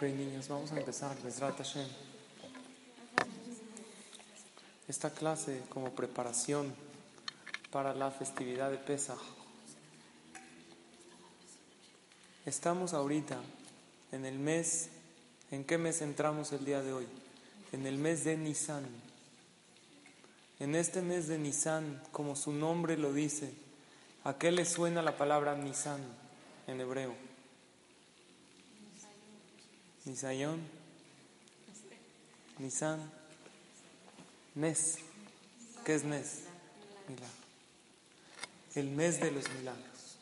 Ok, niños, vamos a empezar. Esta clase como preparación para la festividad de Pesach. Estamos ahorita en el mes, ¿en qué mes entramos el día de hoy? En el mes de Nisan. En este mes de Nisan, como su nombre lo dice, ¿a qué le suena la palabra Nisan en hebreo? Nisayon, Nisan, Nes. ¿Qué es Nes? Milagro. El mes de los milagros.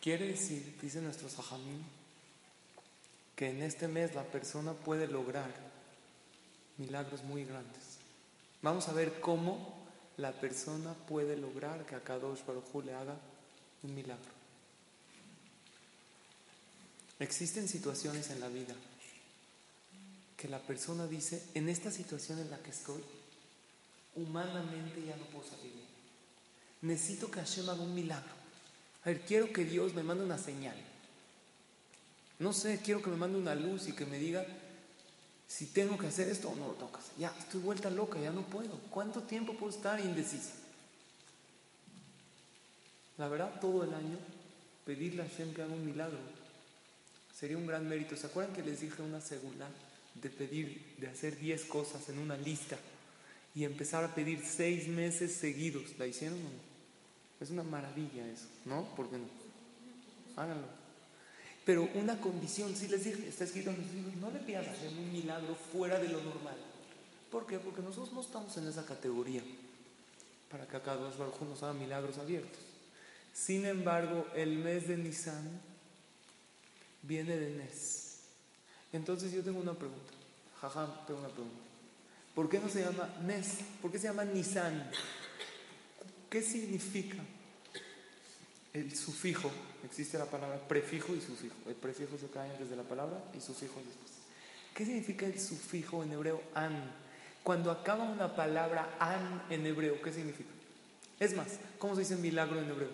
Quiere decir, dice nuestro Sajamín, que en este mes la persona puede lograr milagros muy grandes. Vamos a ver cómo la persona puede lograr que a Kadosh Baruj le haga un milagro. Existen situaciones en la vida que la persona dice, en esta situación en la que estoy, humanamente ya no puedo salir. Necesito que Hashem haga un milagro. A ver, quiero que Dios me mande una señal. No sé, quiero que me mande una luz y que me diga si tengo que hacer esto o no lo tengo que hacer. Ya, estoy vuelta loca, ya no puedo. ¿Cuánto tiempo puedo estar indecisa? La verdad, todo el año pedirle a Hashem que haga un milagro sería un gran mérito. ¿Se acuerdan que les dije una segunda de pedir, de hacer 10 cosas en una lista y empezar a pedir seis meses seguidos? ¿La hicieron o no? Es una maravilla eso, ¿no? ¿Por qué no? Háganlo. Pero una condición, si les dije, está escrito en los libros, no le pidas hacer un milagro fuera de lo normal. ¿Por qué? Porque nosotros no estamos en esa categoría para que acá dos nos haga milagros abiertos. Sin embargo, el mes de Nisan viene de Nes. Entonces yo tengo una pregunta. Jajam, tengo una pregunta. ¿Por qué no se llama Nes? ¿Por qué se llama Nisan? ¿Qué significa el sufijo? Existe la palabra prefijo y sufijo. El prefijo se cae antes de la palabra y sufijo después. ¿Qué significa el sufijo en hebreo an? Cuando acaba una palabra an en hebreo, ¿qué significa? Es más, ¿cómo se dice milagro en hebreo?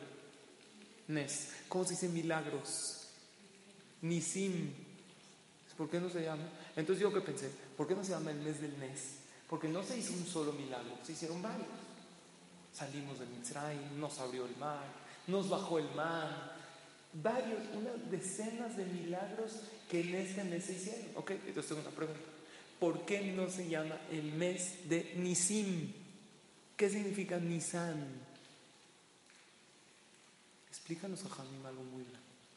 Nes. ¿Cómo se dice milagros? Nisim. ¿Por qué no se llama? Entonces yo que pensé, ¿por qué no se llama el mes del Nes? Porque no se hizo un solo milagro, se hicieron varios. Salimos de Mitzrayim, nos abrió el mar, nos bajó el mar. Varios, unas decenas de milagros que en este mes se hicieron. Ok, entonces tengo una pregunta. ¿Por qué no se llama el mes de Nisim? ¿Qué significa Nisan? Explícanos a Jamim algo muy.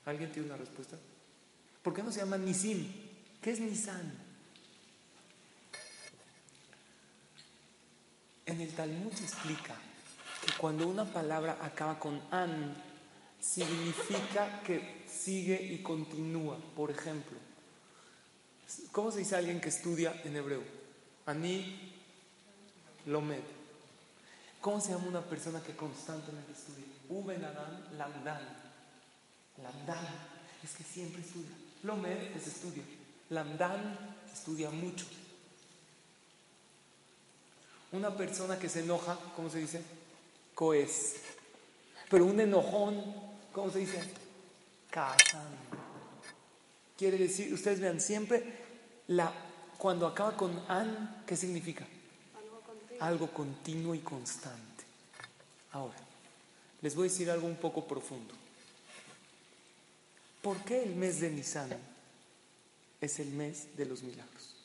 ¿Alguien tiene una respuesta? ¿Por qué no se llama Nisim? ¿Qué es Nisan? En el Talmud se explica que cuando una palabra acaba con an, significa que sigue y continúa. Por ejemplo, ¿cómo se dice alguien que estudia en hebreo? Ani lomed. ¿Cómo se llama una persona que constantemente estudia? Uben Adam lamdan. Lamdan es que siempre estudia. Lomed es estudia. Lamdan estudia mucho. Una persona que se enoja, ¿cómo se dice? Coes. Pero un enojón, ¿cómo se dice? Casan. Quiere decir, ustedes vean, siempre la, cuando acaba con an, ¿qué significa? Algo continuo. algo continuo y constante. Ahora, les voy a decir algo un poco profundo. ¿Por qué el mes de Nisan es el mes de los milagros?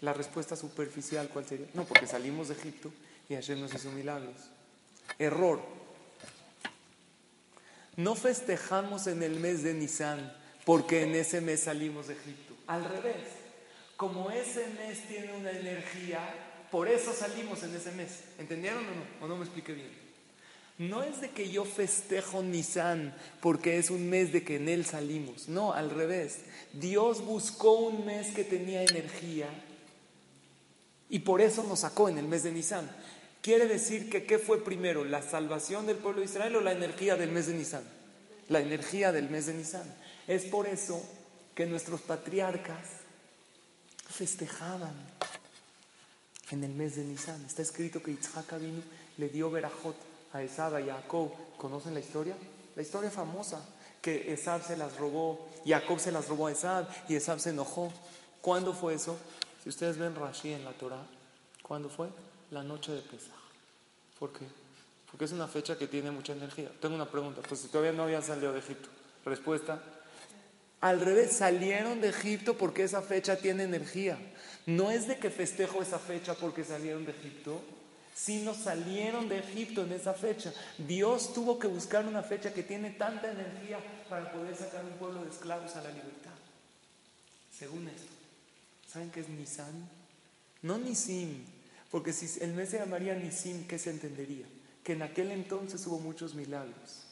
La respuesta superficial, ¿cuál sería? No, porque salimos de Egipto y Hashem nos hizo milagros. Error. No festejamos en el mes de Nisan porque en ese mes salimos de Egipto. Al revés. Como ese mes tiene una energía, por eso salimos en ese mes. ¿Entendieron o no? ¿O no me expliqué bien? No es de que yo festejo Nisan porque es un mes de que en él salimos. No, al revés. Dios buscó un mes que tenía energía y por eso nos sacó en el mes de Nisan. Quiere decir que ¿qué fue primero? ¿La salvación del pueblo de Israel o la energía del mes de Nisan? La energía del mes de Nisan. Es por eso que nuestros patriarcas festejaban en el mes de Nisan. Está escrito que Yitzhak vino, le dio Berajot a Esab y a Jacob. ¿Conocen la historia? La historia famosa, que Esab se las robó, Jacob se las robó a Esab y Esab se enojó. ¿Cuándo fue eso? Si ustedes ven Rashi en la Torah, ¿cuándo fue? La noche de Pesach. ¿Por qué? Porque es una fecha que tiene mucha energía. Tengo una pregunta, pues si todavía no habían salido de Egipto. Respuesta, al revés, salieron de Egipto porque esa fecha tiene energía. No es de que festejo esa fecha porque salieron de Egipto, sino salieron de Egipto en esa fecha. Dios tuvo que buscar una fecha que tiene tanta energía para poder sacar un pueblo de esclavos a la libertad. Según esto, ¿saben qué es Nisan? No Nisim, porque si el mes se llamaría Nisim, ¿qué se entendería? Que en aquel entonces hubo muchos milagros.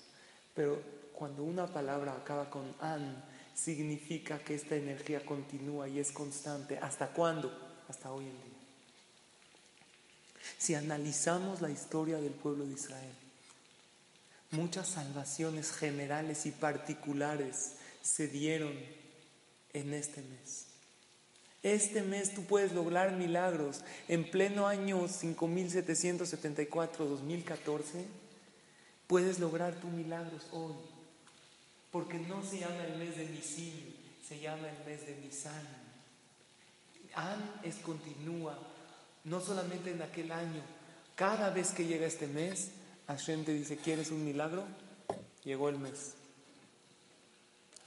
Pero cuando una palabra acaba con an, significa que esta energía continúa y es constante. ¿Hasta cuándo? Hasta hoy en día. Si analizamos la historia del pueblo de Israel, muchas salvaciones generales y particulares se dieron en este mes. Este mes tú puedes lograr milagros. En pleno año 5774-2014, puedes lograr tus milagros hoy. Porque no se llama el mes de Nisim, se llama el mes de Nisan. An es continúa, no solamente en aquel año. Cada vez que llega este mes, Hashem te dice, ¿quieres un milagro? Llegó el mes.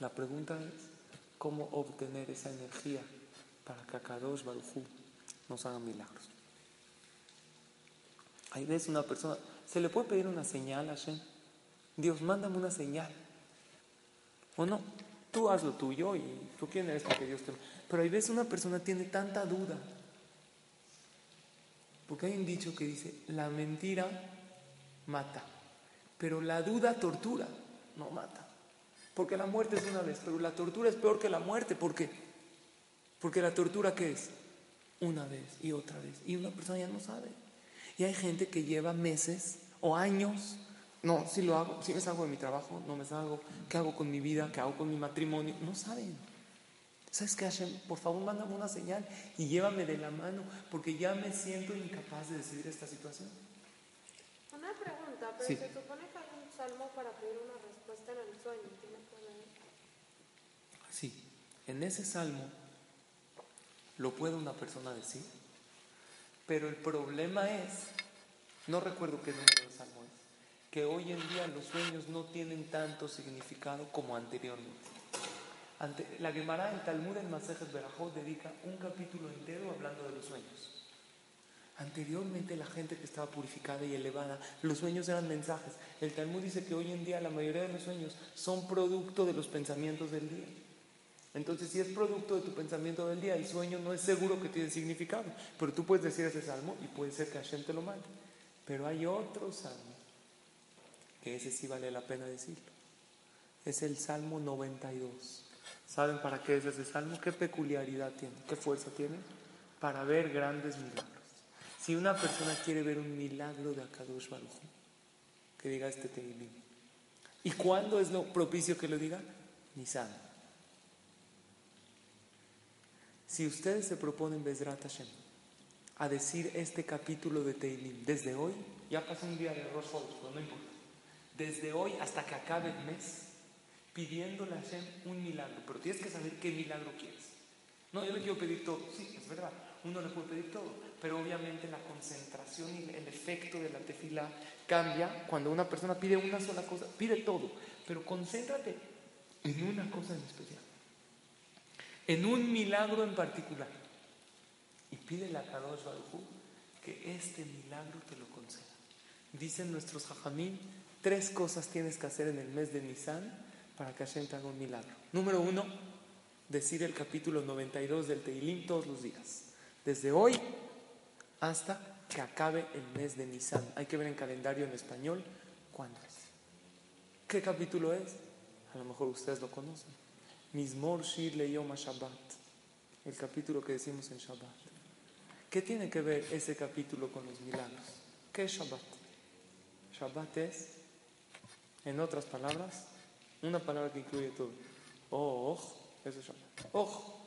La pregunta es, ¿cómo obtener esa energía para que Akadosh Barujú nos haga milagros? Ahí ves una persona, ¿se le puede pedir una señal a Hashem? Dios, mándame una señal. ¿O no? Tú haz lo tuyo y tú quién eres para que Dios te... Pero hay veces una persona tiene tanta duda. Porque hay un dicho que dice, la mentira mata, pero la duda tortura, no mata. Porque la muerte es una vez, pero la tortura es peor que la muerte. ¿Por qué? Porque la tortura ¿qué es? Una vez y otra vez. Y una persona ya no sabe. Y hay gente que lleva meses o años no, si lo hago, si me salgo de mi trabajo, no me salgo, ¿qué hago con mi vida? ¿Qué hago con mi matrimonio? No saben. ¿Sabes qué, Hashem? Por favor, mándame una señal y llévame de la mano, porque ya me siento incapaz de decidir esta situación. Una pregunta, pero se supone que hay un salmo para pedir una respuesta en el sueño, ¿tiene? Sí, en ese salmo lo puede una persona decir, pero el problema es, no recuerdo qué número de salmo es que hoy en día los sueños no tienen tanto significado como anteriormente. La Gemara, el Talmud en Masejet Berajot dedica un capítulo entero hablando de los sueños. Anteriormente la gente que estaba purificada y elevada, los sueños eran mensajes. El Talmud dice que hoy en día la mayoría de los sueños son producto de los pensamientos del día. Entonces, si es producto de tu pensamiento del día, el sueño no es seguro que tiene significado. Pero tú puedes decir ese salmo y puede ser que Hashem te lo mande. Pero hay otro salmo que ese sí vale la pena decirlo. Es el Salmo 92. ¿Saben para qué es ese salmo? ¿Qué peculiaridad tiene? ¿Qué fuerza tiene? Para ver grandes milagros. Si una persona quiere ver un milagro de Akadosh Baruj, que diga este Teilim. ¿Y cuándo es lo propicio que lo diga? Nisan. Si ustedes se proponen Bezrat Hashem a decir este capítulo de Teilim desde hoy, ya pasó un día de Rosh no importa desde hoy hasta que acabe el mes, pidiéndole a Hashem un milagro. Pero tienes que saber qué milagro quieres. No, yo le quiero pedir todo. Sí, es verdad, uno le puede pedir todo. Pero obviamente la concentración y el efecto de la tefila cambia cuando una persona pide una sola cosa, pide todo. Pero concéntrate en una cosa en especial. En un milagro en particular. Y pídele a Kadosh Baruj que este milagro te lo conceda. Dicen nuestros jajamín Tres cosas tienes que hacer en el mes de Nisan para que Hashem te haga un milagro. Número uno, decir el capítulo 92 del Teilim todos los días. Desde hoy hasta que acabe el mes de Nisan. Hay que ver en calendario en español ¿Cuándo es? ¿Qué capítulo es? A lo mejor ustedes lo conocen. Mismor Shir Leyoma Shabbat. El capítulo que decimos en Shabbat. ¿Qué tiene que ver ese capítulo con los milagros? ¿Qué es Shabbat? Shabbat es, en otras palabras, una palabra que incluye todo. Oh, eso es Shabbat. Oh,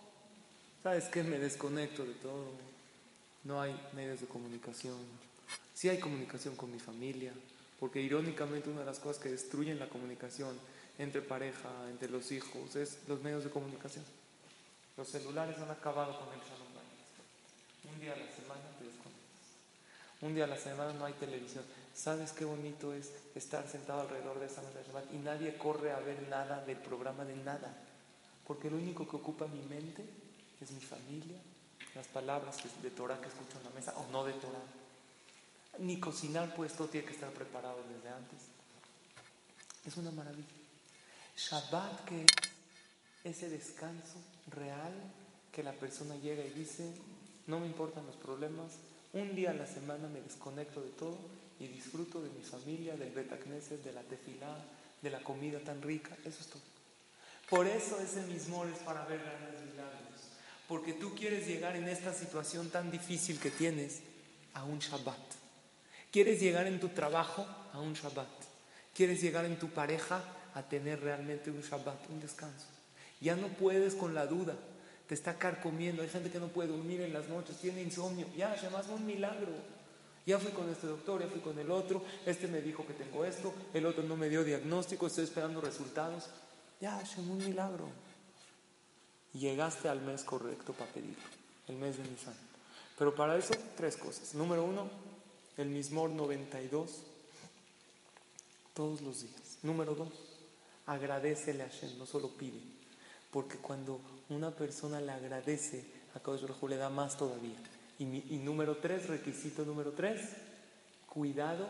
¿sabes qué? Me desconecto de todo. No hay medios de comunicación. Sí hay comunicación con mi familia, porque irónicamente una de las cosas que destruyen la comunicación entre pareja, entre los hijos, es los medios de comunicación. Los celulares han acabado con el Shalom Un día a la semana te desconectas. Un día a la semana no hay televisión. ¿Sabes qué bonito es estar sentado alrededor de esa mesa de Shabbat y nadie corre a ver nada del programa de nada? Porque lo único que ocupa mi mente es mi familia, las palabras de Torah que escucho en la mesa o no de Torah. Ni cocinar, pues todo tiene que estar preparado desde antes. Es una maravilla. Shabbat, que es ese descanso real que la persona llega y dice, no me importan los problemas, un día a la semana me desconecto de todo y disfruto de mi familia, del Betacneses, de la tefilá, de la comida tan rica. Eso es todo. Por eso ese mismo es para ver grandes milagros. Porque tú quieres llegar en esta situación tan difícil que tienes a un Shabbat. Quieres llegar en tu trabajo a un Shabbat. Quieres llegar en tu pareja a tener realmente un Shabbat, un descanso. Ya no puedes con la duda. Te está carcomiendo. Hay gente que no puede dormir en las noches, tiene insomnio. Ya, además un milagro. Ya fui con este doctor, ya fui con el otro, este me dijo que tengo esto, el otro no me dio diagnóstico, estoy esperando resultados. Ya, es un milagro. Llegaste al mes correcto para pedirlo, el mes de Nisan. Pero para eso, tres cosas. Número uno, el Mismor 92, todos los días. Número dos, agradecele a Hashem, no solo pide. Porque cuando una persona le agradece, a Kadosh le da más todavía. Y, número tres, requisito número tres, cuidado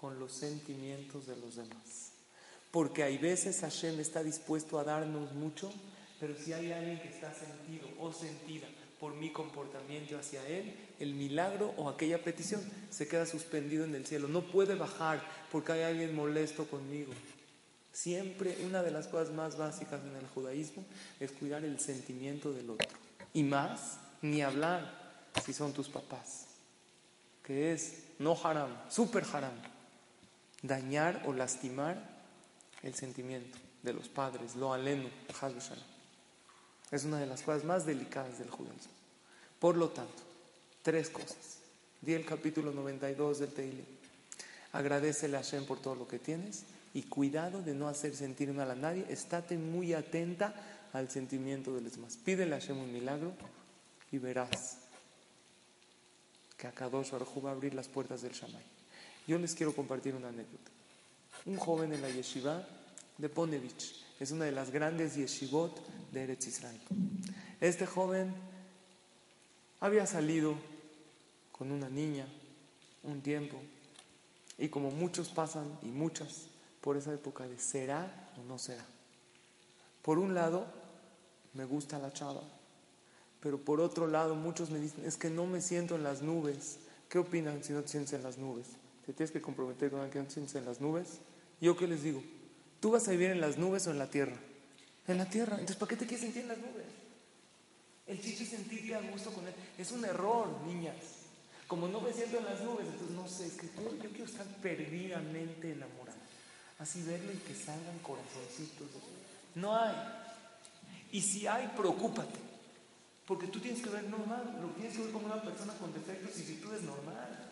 con los sentimientos de los demás. Porque hay veces Hashem está dispuesto a darnos mucho, pero si hay alguien que está sentido o sentida por mi comportamiento hacia Él, el milagro o aquella petición se queda suspendido en el cielo. No puede bajar porque hay alguien molesto conmigo. Siempre una de las cosas más básicas en el judaísmo es cuidar el sentimiento del otro. Y más, ni hablar si son tus papás, que es no haram, super haram, dañar o lastimar el sentimiento de los padres, lo aleno, es una de las cosas más delicadas del judaísmo. Por lo tanto, tres cosas. Di el capítulo 92 del Teile. Agradecele a Hashem por todo lo que tienes y cuidado de no hacer sentir mal a nadie. Estate muy atenta al sentimiento de los demás. Pídele a Hashem un milagro y verás que Akadosh Baruj va a abrir las puertas del Shamay. Yo les quiero compartir una anécdota. Un joven en la yeshiva de Ponevich, es una de las grandes yeshivot de Eretz Israel. Este joven había salido con una niña un tiempo y como muchos pasan y muchas por esa época de será o no será. Por un lado, me gusta la chava, pero por otro lado, muchos me dicen, es que no me siento en las nubes. ¿Qué opinan si no te sientes en las nubes? ¿Te tienes que comprometer con alguien que no te sientes en las nubes? ¿Yo qué les digo? ¿Tú vas a vivir en las nubes o en la tierra? En la tierra. Entonces, ¿para qué te quieres sentir en las nubes? El chiste es sentirte a gusto con él. Es un error, niñas. Como no me siento en las nubes, entonces no sé, es que yo, quiero estar perdidamente enamorada. Así verlo y que salgan corazoncitos. No hay. Y si hay, preocúpate. Porque tú tienes que ver normal, lo tienes que ver como una persona con defectos y virtudes normal.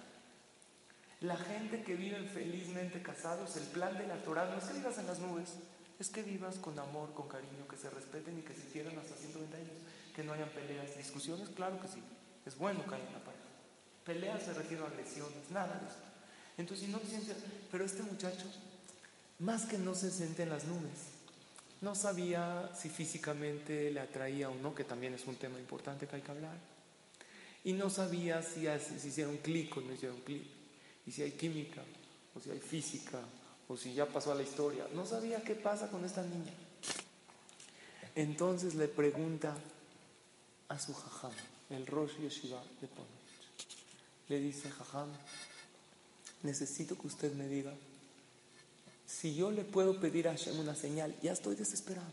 La gente que vive felizmente casados, el plan de la Torah no es que vivas en las nubes, es que vivas con amor, con cariño, que se respeten y que se quieran hasta 120 años, que no hayan peleas, discusiones, claro que sí, es bueno que haya una pareja. Peleas se refiere a agresiones, nada de eso. Entonces, si no te sientes, pero este muchacho, más que no se siente en las nubes, no sabía si físicamente le atraía o no, que también es un tema importante que hay que hablar. Y no sabía si, si hicieron clic o no hicieron clic. Y si hay química, o si hay física, o si ya pasó a la historia. No sabía qué pasa con esta niña. Entonces le pregunta a su jajam, el Rosh Yeshiva de Ponech. Le dice, jajam, necesito que usted me diga si yo le puedo pedir a Hashem una señal, ya estoy desesperado.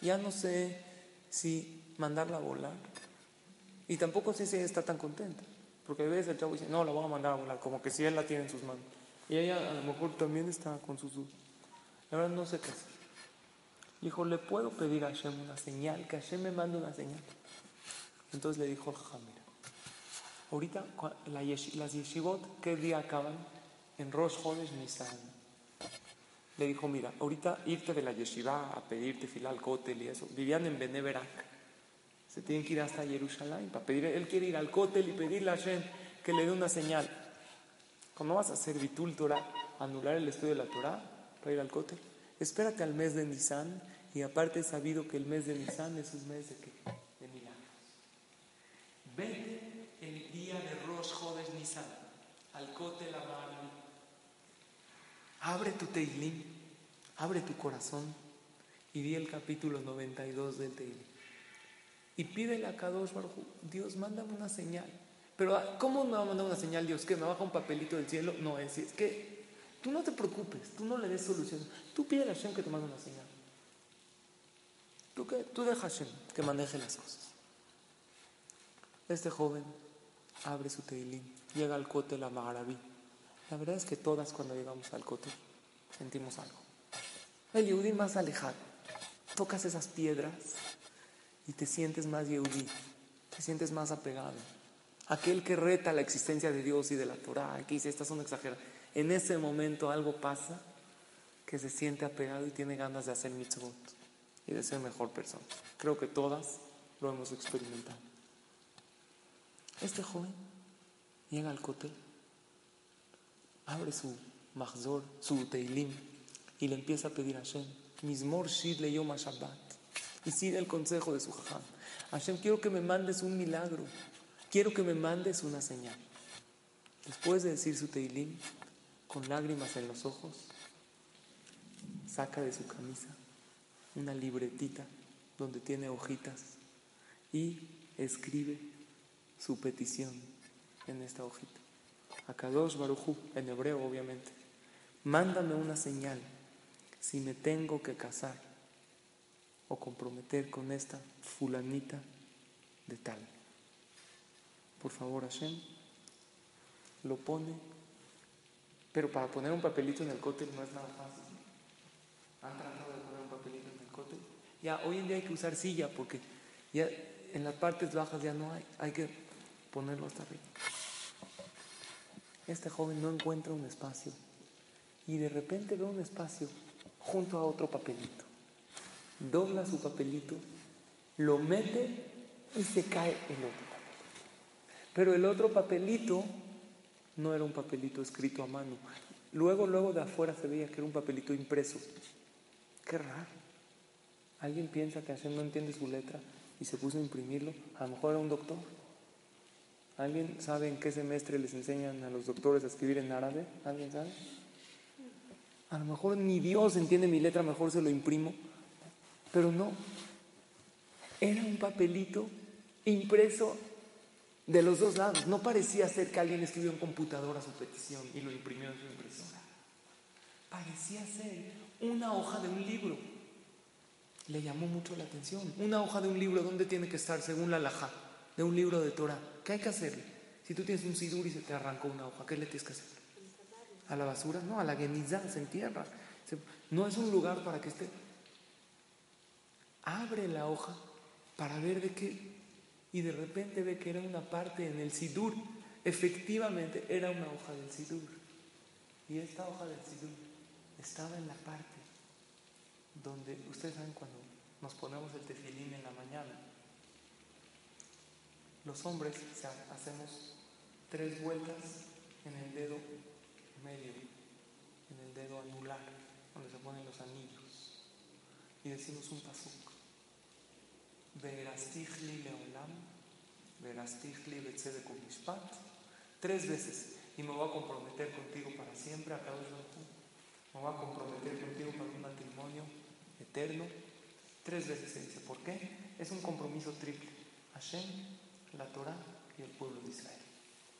Ya no sé si mandarla a volar. Y tampoco sé si ella está tan contenta. Porque a veces el chavo dice, no, la voy a mandar a volar, como que si él la tiene en sus manos. Y ella a lo mejor también está con sus dudas. La verdad no sé qué hacer. Dijo, ¿le puedo pedir a Hashem una señal? Que Hashem me mande una señal. Entonces le dijo, mira, ahorita las yeshivot, ¿qué día acaban? En Rosh Hodesh Nisan. Le dijo, mira, ahorita irte de la yeshiva a pedirte filal kotel y eso. Vivían en Beneverak. Se tienen que ir hasta Jerusalén para pedir. Él quiere ir al kotel y pedirle a Hashem que le dé una señal. ¿Cómo vas a hacer bitul Torah, anular el estudio de la Torah para ir al kotel? Espérate al mes de Nisan y aparte he sabido que el mes de Nisan es un mes de, milagros. Vete el día de Rosh Hodesh Nisan al Kotel Amaraví. Abre tu Teilim, abre tu corazón y di el capítulo 92 del Teilim. Y pídele a Kadosh Baruj Dios, mándame una señal. Pero ¿cómo me va a mandar una señal Dios? ¿Que me baja un papelito del cielo? No, es, es que Tú no te preocupes, tú no le des solución. Tú pide a Hashem que te mande una señal. Tú, que, tú deja Hashem que maneje las cosas. Este joven abre su teilín, llega al cote la Magharabi. La verdad es que todas cuando llegamos al cote sentimos algo. El Yehudi más alejado. Tocas esas piedras y te sientes más Yehudi, te sientes más apegado. Aquel que reta la existencia de Dios y de la Torah, que dice, estas son exageradas en ese momento algo pasa que se siente apegado y tiene ganas de hacer mitzvot y de ser mejor persona. Creo que todas lo hemos experimentado. Este joven llega al cotel, abre su mahzor, su teilim, y le empieza a pedir a Hashem, Mismor Shid le Yom Shabbat, y sigue el consejo de su jajam. Hashem, quiero que me mandes un milagro, quiero que me mandes una señal. Después de decir su teilim, con lágrimas en los ojos, saca de su camisa una libretita donde tiene hojitas y escribe su petición en esta hojita. Akadosh Baruchu, en hebreo obviamente. Mándame una señal si me tengo que casar o comprometer con esta fulanita de tal. Por favor, Hashem, lo pone pero para poner un papelito en el cótel no es nada fácil. ¿Han tratado de poner un papelito en el cótel? Ya, hoy en día hay que usar silla porque ya en las partes bajas ya no hay. Hay que ponerlo hasta arriba. Este joven no encuentra un espacio y de repente ve un espacio junto a otro papelito. Dobla su papelito, lo mete y se cae el otro papelito. Pero el otro papelito no era un papelito escrito a mano. Luego, luego de afuera se veía que era un papelito impreso. Qué raro. ¿Alguien piensa que Hashem no entiende su letra y se puso a imprimirlo? A lo mejor era un doctor. ¿Alguien sabe en qué semestre les enseñan a los doctores a escribir en árabe? ¿Alguien sabe? A lo mejor ni Dios entiende mi letra, mejor se lo imprimo. Pero no. Era un papelito impreso de los dos lados. No parecía ser que alguien escribió en computadora su petición y lo imprimió en su impresora. Parecía ser una hoja de un libro. Le llamó mucho la atención. Una hoja de un libro, ¿dónde tiene que estar según la laja? De un libro de Torah. ¿Qué hay que hacerle? Si tú tienes un sidur y se te arrancó una hoja, ¿qué le tienes que hacer? ¿A la basura? No, a la genizá, se entierra. No es un lugar para que esté. Abre la hoja para ver de qué y de repente ve que era una parte en el Sidur. Efectivamente era una hoja del Sidur. Y esta hoja del Sidur estaba en la parte donde, ustedes saben cuando nos ponemos el tefilín en la mañana, los hombres hacemos tres vueltas en el dedo medio, en el dedo anular, donde se ponen los anillos, y decimos un pasuk. Verastigli leolam, verastigli betzedek mishpat, tres veces, y me voy a comprometer contigo para siempre, a cada me voy a comprometer contigo para un matrimonio eterno. Tres veces se dice, ¿por qué? Es un compromiso triple. Hashem, la Torah y el pueblo de Israel.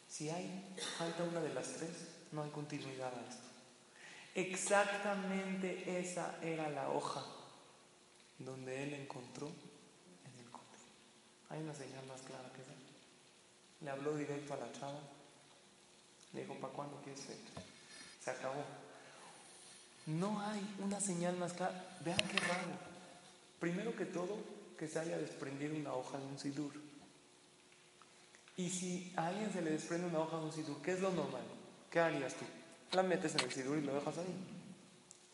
Si hay, falta una de las tres, no hay continuidad a esto. Exactamente esa era la hoja donde él encontró en el cótel. Hay una señal más clara que esa. Le habló directo a la chava. Le dijo, ¿para cuándo quieres ser? Se acabó. No hay una señal más clara. Vean qué raro. Primero que todo, que se haya desprendido una hoja de un sidur. Y si a alguien se le desprende una hoja de un sidur, ¿qué es lo normal? ¿Qué harías tú? La metes en el sidur y lo dejas ahí.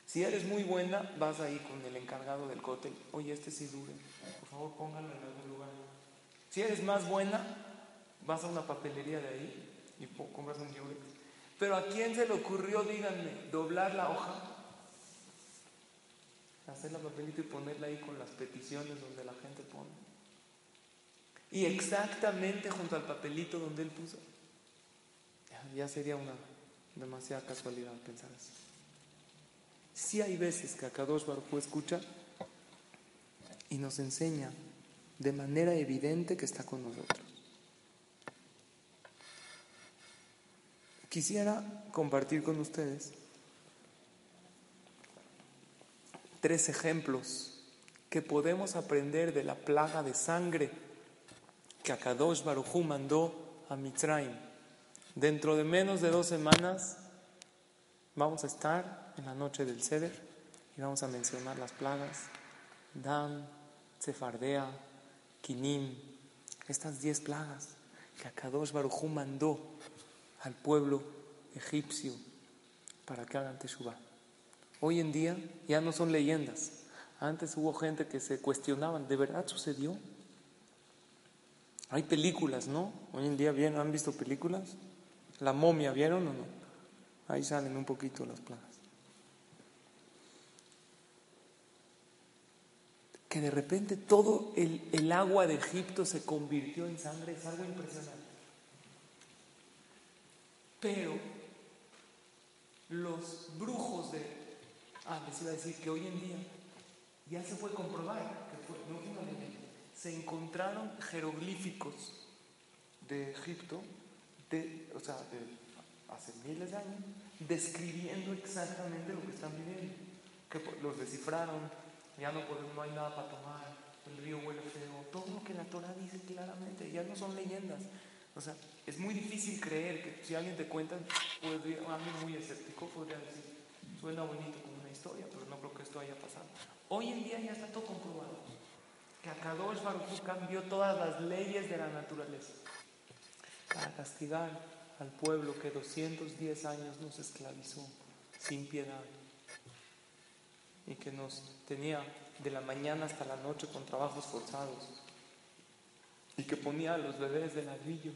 Si eres muy buena, vas ahí con el encargado del cótel. Oye, este sidur, por favor póngalo en algún lugar. Si eres más buena, vas a una papelería de ahí y compras un yurex. Pero ¿a quién se le ocurrió, díganme, doblar la hoja? Hacer la papelita y ponerla ahí con las peticiones donde la gente pone. Y exactamente junto al papelito donde él puso. Ya sería una demasiada casualidad pensar así. Sí hay veces que Akadosh Baruj escucha y nos enseña de manera evidente que está con nosotros. Quisiera compartir con ustedes tres ejemplos que podemos aprender de la plaga de sangre que Akadosh Barujú mandó a Mitzrayim. Dentro de menos de dos semanas vamos a estar en la noche del Seder y vamos a mencionar las plagas Dan, Cefardea, Kinim, estas diez plagas que Akadosh Barujú mandó al pueblo egipcio para que hagan Teshuvah. Hoy en día ya no son leyendas. Antes hubo gente que se cuestionaban, ¿de verdad sucedió? Hay películas, ¿no? Hoy en día bien, ¿han visto películas? La momia, ¿vieron o no? Ahí salen un poquito las plagas. Que de repente todo el, el agua de Egipto se convirtió en sangre es algo impresionante. Pero los brujos de... Ah, les iba a decir que hoy en día ya se puede comprobar que fue, no se encontraron jeroglíficos de Egipto, de, o sea, de hace miles de años, describiendo exactamente lo que están viviendo. Que los descifraron, ya no, podemos, no hay nada para tomar, el río huele feo, todo lo que la Torah dice claramente, ya no son leyendas, o sea, es muy difícil creer que si alguien te cuenta, podría, alguien muy escéptico podría decir, suena bonito como una historia, pero no creo que esto haya pasado. Hoy en día ya está todo comprobado. Que Akadosh Baruch cambió todas las leyes de la naturaleza para castigar al pueblo que 210 años nos esclavizó sin piedad y que nos tenía de la mañana hasta la noche con trabajos forzados y que ponía a los bebés de ladrillos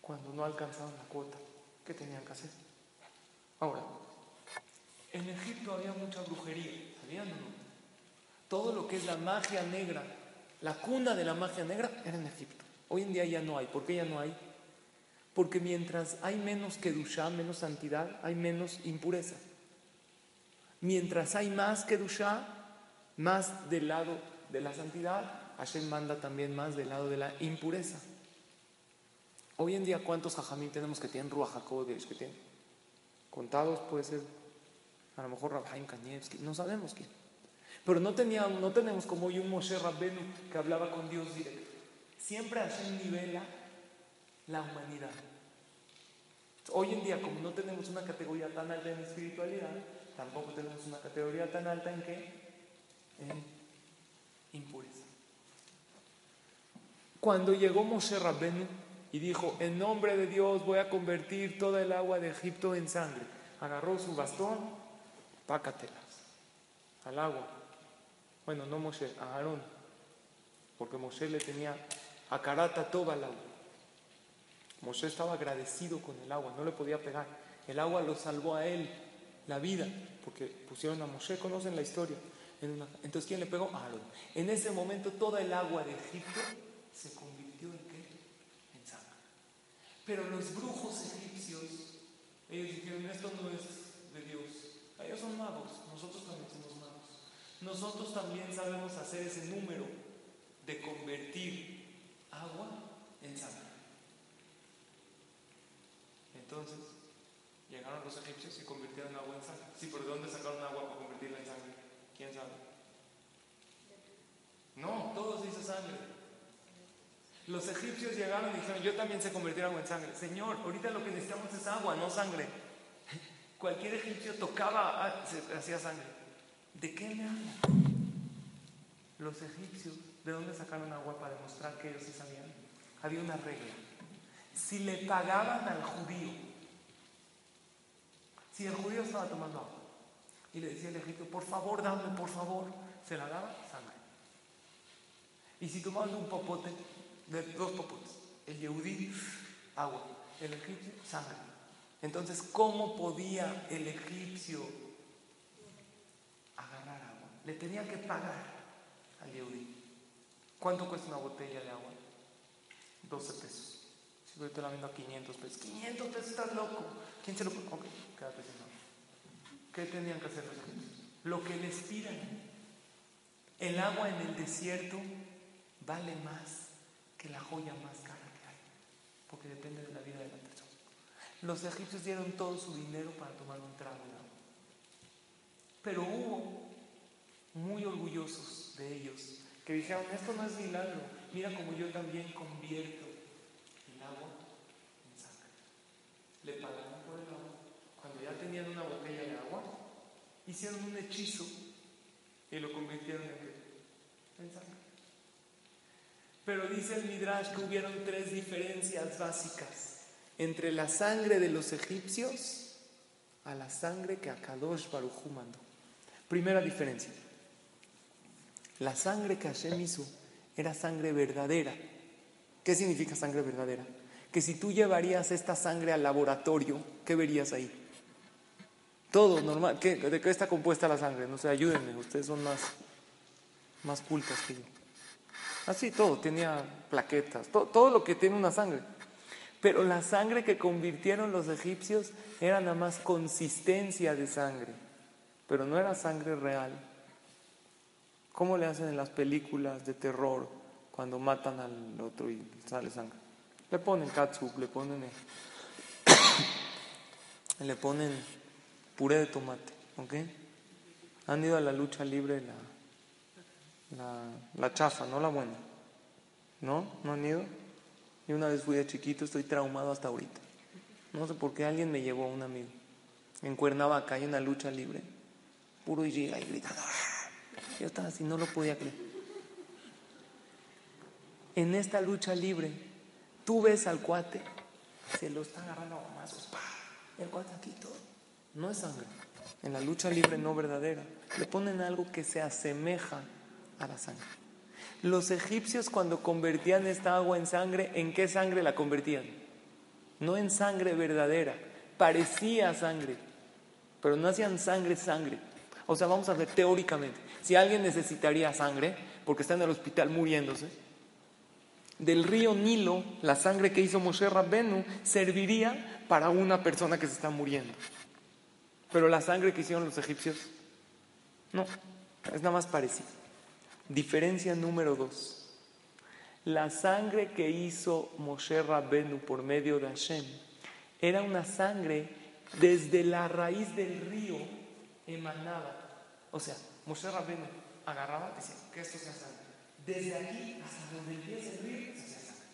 cuando no alcanzaban la cuota. ¿Qué tenían que hacer? Ahora, en Egipto había mucha brujería, ¿sabían o no? Todo lo que es la magia negra, la cuna de la magia negra era en Egipto. Hoy en día ya no hay. ¿Por qué ya no hay? Porque mientras hay menos Kedushá, menos santidad, hay menos impureza. Mientras hay más Kedushá, más del lado de la santidad, Hashem manda también más del lado de la impureza. Hoy en día, ¿cuántos hajamim tenemos que tienen Ruach HaKodesh? Que tienen? Contados puede ser, a lo mejor Rabhaim Kanievski, no sabemos quién. Pero no, no tenemos como hoy un Moshe Rabbenu que hablaba con Dios directo. Siempre Hashem nivela la humanidad. Hoy en día, como no tenemos una categoría tan alta en espiritualidad, tampoco tenemos una categoría tan alta en qué? En impureza. Cuando llegó Moshe Rabbenu y dijo, en nombre de Dios voy a convertir toda el agua de Egipto en sangre, agarró su bastón, pácatelas al agua. Bueno, no Moshe, a Aarón, porque Moshe le tenía a carata toda el agua. Moshe estaba agradecido con el agua, no le podía pegar. El agua lo salvó a él la vida, porque pusieron a Moshe, conocen la historia. Entonces, ¿quién le pegó? Aarón. En ese momento toda el agua de Egipto se convirtió en qué? En sangre. Pero los brujos egipcios, ellos dijeron, esto no es de Dios. Ellos son magos, nosotros también somos magos. Nosotros también sabemos hacer ese número de convertir agua en sangre. Entonces, Llegaron los egipcios y convirtieron agua en sangre. Sí, pero ¿de dónde sacaron agua para convertirla en sangre? ¿Quién sabe? No, todo se hizo sangre. Los egipcios llegaron y dijeron, yo también sé convertir agua en sangre. Señor, ahorita lo que necesitamos es agua, no sangre. Cualquier egipcio tocaba, ah, hacía sangre. ¿De qué me habla? Los egipcios, ¿de dónde sacaron agua para demostrar que ellos sí sabían? Había una regla. Si le pagaban al judío, si el judío estaba tomando agua y le decía al egipcio, por favor, dame, por favor, se la daba sangre. Y si tomaban un popote, de dos popotes, el yehudí, agua, el egipcio, sangre. Entonces, ¿cómo podía el egipcio agarrar agua? Le tenía que pagar al yehudí. ¿Cuánto cuesta una botella de agua? 12 pesos. Si yo te la vendo a 500 pesos. 500 pesos, estás loco. ¿Quién se lo Ok, quédate sin ¿Qué tenían que hacer los egipcios? Lo que les pidan. El agua en el desierto vale más que la joya más cara que hay, porque depende de la vida de la persona. Los egipcios dieron todo su dinero para tomar un trago de agua. Pero hubo muy orgullosos de ellos que dijeron, esto no es milagro, mira como yo también convierto el agua en sangre. Le pagaron por el agua. Cuando ya tenían una botella de agua, hicieron un hechizo y lo convirtieron en, en sangre. Pero dice el Midrash que hubieron tres diferencias básicas entre la sangre de los egipcios a la sangre que Akadosh Baruj mandó. Primera diferencia. La sangre que Hashem hizo era sangre verdadera. ¿Qué significa sangre verdadera? Que si tú llevarías esta sangre al laboratorio, ¿qué verías ahí? Todo normal. ¿De qué está compuesta la sangre? No sé, ayúdenme, ustedes son más, más cultas que yo. Así todo, tenía plaquetas, todo, lo que tiene una sangre. Pero la sangre que convirtieron los egipcios era nada más consistencia de sangre, pero no era sangre real. ¿Cómo le hacen en las películas de terror cuando matan al otro y sale sangre? Le ponen katsup, le ponen le ponen puré de tomate, ¿ok? Han ido a la lucha libre la la, chafa, no la buena. ¿No? ¿No han ido? Y una vez fui de chiquito, estoy traumado hasta ahorita. No sé por qué alguien me llevó a un amigo. En Cuernavaca hay una lucha libre. Puro y llega y gritando. Yo estaba así, no lo podía creer. En esta lucha libre, tú ves al cuate, se lo está agarrando a mazos. El cuate aquí todo. No es sangre. En la lucha libre no verdadera, le ponen algo que se asemeja a la sangre. Los egipcios cuando convertían esta agua en sangre, ¿en qué sangre la convertían? No en sangre verdadera, parecía sangre, pero no hacían sangre sangre. O sea, vamos a ver teóricamente, si alguien necesitaría sangre, porque está en el hospital muriéndose, del río Nilo, la sangre que hizo Moshe Rabbenu serviría para una persona que se está muriendo. Pero la sangre que hicieron los egipcios, no, es nada más parecido. Diferencia número dos. La sangre que hizo Moshe Rabbenu por medio de Hashem era una sangre desde la raíz del río emanaba. O sea, Moshe Rabbenu agarraba y decía que esto sea sangre. Desde aquí hasta donde empieza el río se hacía sangre.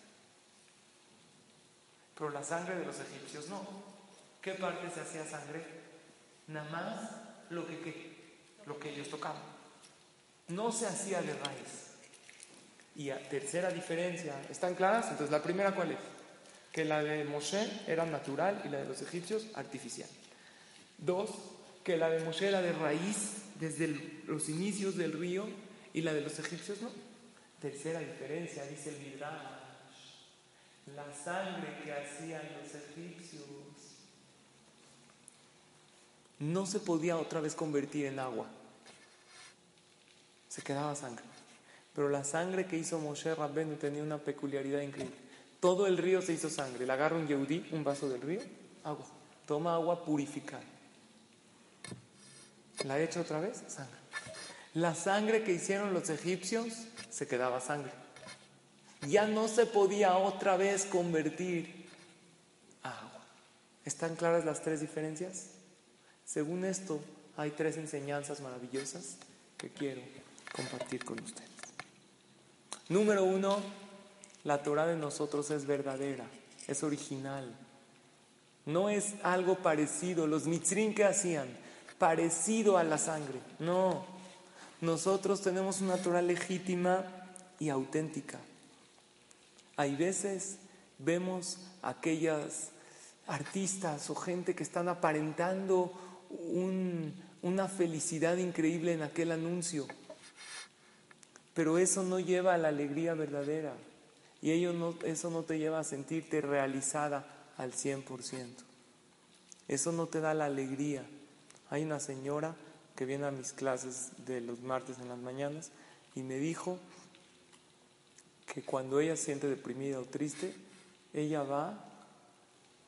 Pero la sangre de los egipcios no. ¿Qué parte se hacía sangre? Nada más lo que, lo que ellos tocaban no se hacía de raíz. Y a tercera diferencia, ¿están claras? Entonces, la primera, ¿cuál es? Que la de Moshe era natural y la de los egipcios artificial. Dos, que la de Moshe era de raíz desde los inicios del río y la de los egipcios no. Tercera diferencia, dice el Midrash, la sangre que hacían los egipcios no se podía otra vez convertir en agua se quedaba sangre. Pero la sangre que hizo Moshe Rabbenu tenía una peculiaridad increíble. Todo el río se hizo sangre. Le agarra un yehudí, un vaso del río, agua. Toma agua purificada. La echa otra vez, sangre. La sangre que hicieron los egipcios se quedaba sangre. Ya no se podía otra vez convertir a agua. ¿Están claras las tres diferencias? Según esto, hay tres enseñanzas maravillosas que quiero compartir con ustedes. Número uno, la Torah de nosotros es verdadera, es original. No es algo parecido. Los mitzrim que hacían, parecido a la sangre. No. Nosotros tenemos una Torah legítima y auténtica. Hay veces vemos aquellas artistas o gente que están aparentando una felicidad increíble en aquel anuncio, pero eso no lleva a la alegría verdadera y no, eso no te lleva a sentirte realizada al 100%. Eso no te da la alegría. Hay una señora que viene a mis clases de los martes en las mañanas y me dijo que cuando ella se siente deprimida o triste, ella va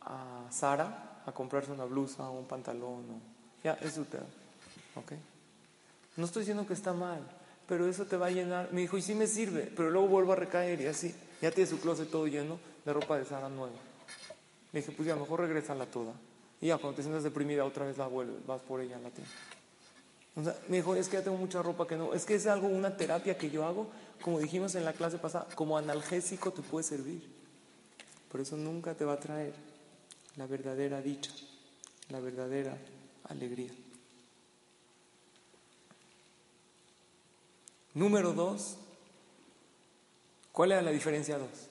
a Sara a comprarse una blusa o un pantalón. O, ya, eso te ¿ok? No estoy diciendo que está mal, pero eso te va a llenar. Me dijo, y sí me sirve, pero luego vuelvo a recaer y así. Ya tiene su closet todo lleno de ropa de Sara nueva. Le dije, pues ya, mejor regrésala toda. Y ya, cuando te sientas deprimida, otra vez la vuelves, vas por ella la tienda. O sea, me dijo, es que ya tengo mucha ropa que no. Es que es algo, una terapia que yo hago, como dijimos en la clase pasada, como analgésico te puede servir. Por eso nunca te va a traer la verdadera dicha, la verdadera alegría. Número dos, ¿cuál era la diferencia dos?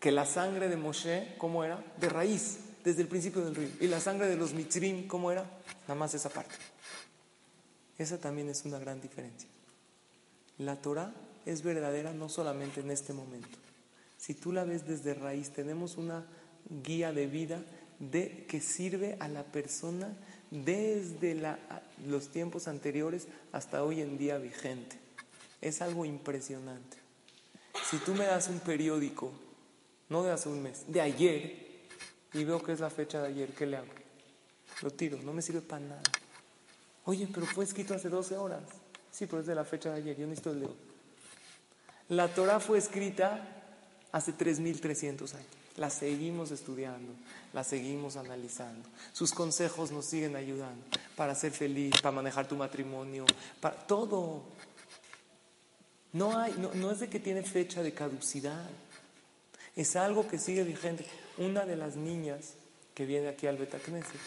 Que la sangre de Moshe, ¿cómo era? De raíz, desde el principio del río. Y la sangre de los mitzrim, ¿cómo era? Nada más esa parte. Esa también es una gran diferencia. La Torah es verdadera no solamente en este momento. Si tú la ves desde raíz, tenemos una guía de vida de, que sirve a la persona desde los tiempos anteriores hasta hoy en día vigente. Es algo impresionante. Si tú me das un periódico, no de hace un mes, de ayer, y veo que es la fecha de ayer, ¿qué le hago? Lo tiro, no me sirve para nada. Oye, pero fue escrito hace 12 horas. Sí, pero es de la fecha de ayer, yo necesito el leo. La Torah fue escrita hace 3.300 años. La seguimos estudiando, la seguimos analizando. Sus consejos nos siguen ayudando para ser feliz, para manejar tu matrimonio, para todo. No, hay, no, es de que tiene fecha de caducidad. Es algo que sigue vigente. Una de las niñas que viene aquí al Betacneset,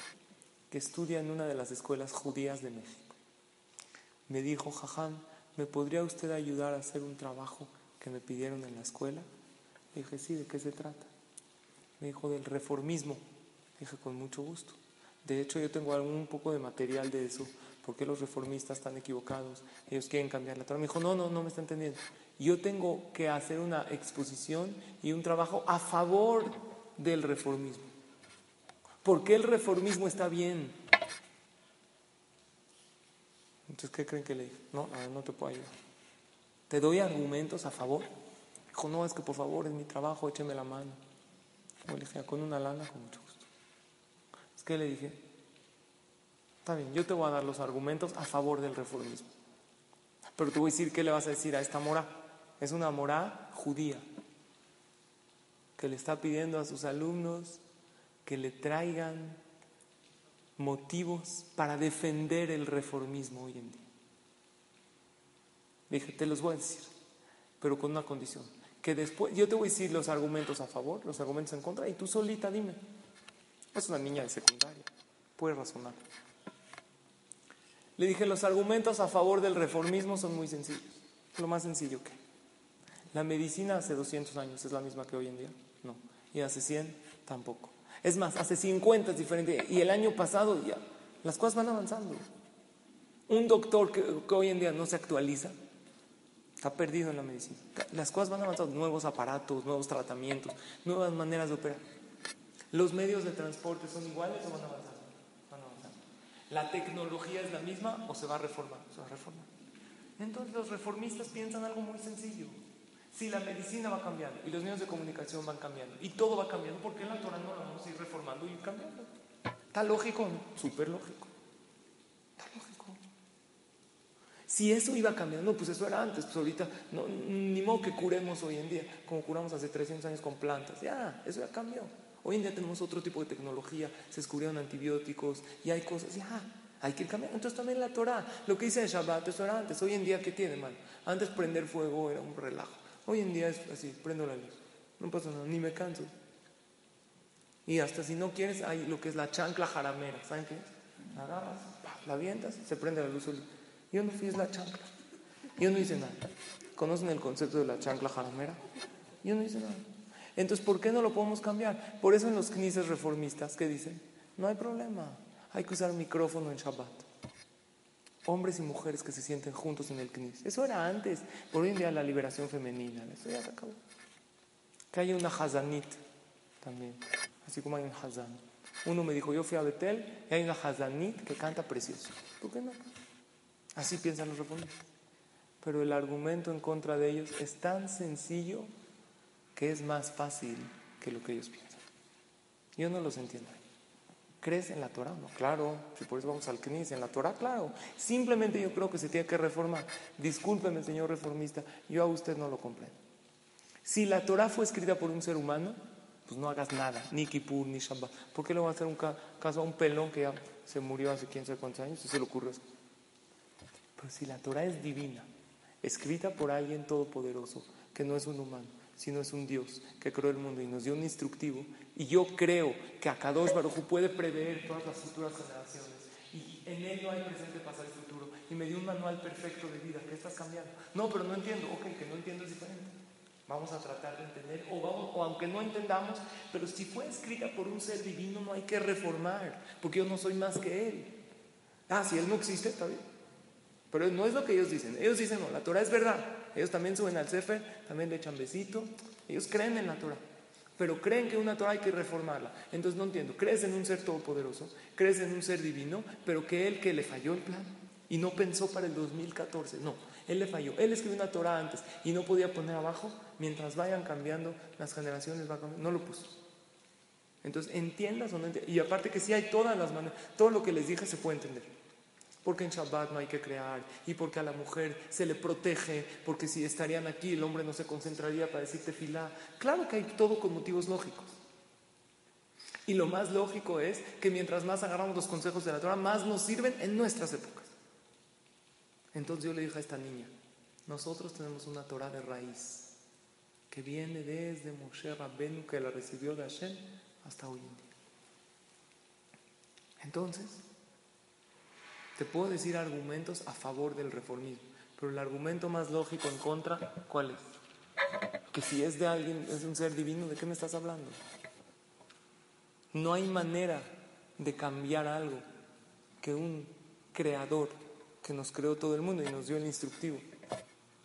que estudia en una de las escuelas judías de México, me dijo, Jajam, ¿me podría usted ayudar a hacer un trabajo que me pidieron en la escuela? Le dije, sí, ¿de qué se trata? Me dijo del reformismo. Dije, con mucho gusto. De hecho, yo tengo un poco de material de eso. ¿Por qué los reformistas están equivocados? Ellos quieren cambiar la Torah. Me dijo, no, no, no me está entendiendo. Yo tengo que hacer una exposición y un trabajo a favor del reformismo. ¿Por qué el reformismo está bien? Entonces, ¿qué creen que le dije? No, no te puedo ayudar. ¿Te doy argumentos a favor? Dijo, no, es que por favor, es mi trabajo, écheme la mano le dije, con una lana, con mucho gusto. Es que le dije, está bien, yo te voy a dar los argumentos a favor del reformismo. Pero te voy a decir, ¿qué le vas a decir a esta mora? Es una mora judía que le está pidiendo a sus alumnos que le traigan motivos para defender el reformismo hoy en día. Dije, te los voy a decir, pero con una condición que después, yo te voy a decir los argumentos a favor, los argumentos en contra, y tú solita dime. Es una niña de secundaria, puede razonar. Le dije, los argumentos a favor del reformismo son muy sencillos, lo más sencillo que. La medicina hace 200 años es la misma que hoy en día, no, y hace 100 tampoco. Es más, hace 50 es diferente, y el año pasado ya, las cosas van avanzando. Un doctor que hoy en día no se actualiza, Está perdido en la medicina. Las cosas van avanzando, nuevos aparatos, nuevos tratamientos, nuevas maneras de operar. ¿Los medios de transporte son iguales o van avanzando? Van avanzando. ¿La tecnología es la misma o se va a? Se va a reformar. Entonces los reformistas piensan algo muy sencillo. Si la medicina va cambiando y los medios de comunicación van cambiando y todo va cambiando, ¿por qué en la Torah no la vamos a ir reformando y cambiando? ¿Está lógico? Súper lógico. Si eso iba cambiando, pues eso era antes, pues ahorita ni modo que curemos hoy en día, como curamos hace 300 años con plantas, ya, eso ya cambió. Hoy en día tenemos otro tipo de tecnología, se descubrieron antibióticos y hay cosas, ya, hay que cambiar. Entonces también la Torah, lo que dice el Shabbat, eso era antes. Hoy en día, ¿qué tiene, mal? Antes prender fuego era un relajo. Hoy en día es así, prendo la luz. No pasa nada, ni me canso. Y hasta si no quieres, hay lo que es la chancla jaramera. ¿Saben qué es? Agarras, la avientas, se prende la luz. Yo no fui, es la chancla. Yo no hice nada. ¿Conocen el concepto de la chancla jaramera? Yo no hice nada. Entonces, ¿por qué no lo podemos cambiar? Por eso en los knises reformistas, ¿qué dicen? No hay problema. Hay que usar micrófono en Shabbat. Hombres y mujeres que se sienten juntos en el knis. Eso era antes. Por hoy en día la liberación femenina. Eso ya se acabó. Que haya una hazanit también. Así como hay un hazan. Uno me dijo, yo fui a Betel y hay una hazanit que canta precioso. ¿Por qué no? Así piensan los reformistas. Pero el argumento en contra de ellos es tan sencillo que es más fácil que lo que ellos piensan. Yo no los entiendo. ¿Crees en la Torah? No, claro. Si por eso vamos al Knis, en la Torah, claro. Simplemente yo creo que se tiene que reformar. Discúlpeme, señor reformista, yo a usted no lo comprendo. Si la Torah fue escrita por un ser humano, pues no hagas nada, ni Kippur, ni Shabbat. ¿Por qué le va a hacer un caso a un pelón que ya se murió hace quién sabe cuántos años y se le ocurrió eso? Pero si la Torah es divina, escrita por alguien todopoderoso, que no es un humano, sino es un Dios que creó el mundo y nos dio un instructivo. Y yo creo que Akadosh Baruj puede prever todas las futuras generaciones. Y en él no hay presente, pasado y futuro. Y me dio un manual perfecto de vida. ¿Qué estás cambiando? No, pero no entiendo. Ok, que no entiendo es diferente. Vamos a tratar de entender, o, vamos, o aunque no entendamos, pero si fue escrita por un ser divino, no hay que reformar, porque yo no soy más que él. Ah, si él no existe, está bien. Pero no es lo que ellos dicen. Ellos dicen, no, la Torah es verdad. Ellos también suben al Sefer, también le echan besito. Ellos creen en la Torah. Pero creen que una Torah hay que reformarla. Entonces no entiendo. Crees en un ser todopoderoso, crees en un ser divino, pero que él que le falló el plan y no pensó para el 2014. No, él le falló. Él escribió una Torah antes y no podía poner abajo. Mientras vayan cambiando las generaciones, va cambiando. No lo puso. Entonces, entiendas o no entiendas. Y aparte que sí hay todas las maneras, todo lo que les dije se puede entender porque en Shabbat no hay que crear y porque a la mujer se le protege, porque si estarían aquí el hombre no se concentraría para decirte filá. Claro que hay todo con motivos lógicos. Y lo más lógico es que mientras más agarramos los consejos de la Torah, más nos sirven en nuestras épocas. Entonces yo le dije a esta niña, nosotros tenemos una Torah de raíz que viene desde Moshe Rabbenu que la recibió de Hashem hasta hoy en día. Entonces, te puedo decir argumentos a favor del reformismo, pero el argumento más lógico en contra, ¿cuál es? Que si es de alguien, es un ser divino, ¿de qué me estás hablando? No hay manera de cambiar algo que un creador que nos creó todo el mundo y nos dio el instructivo.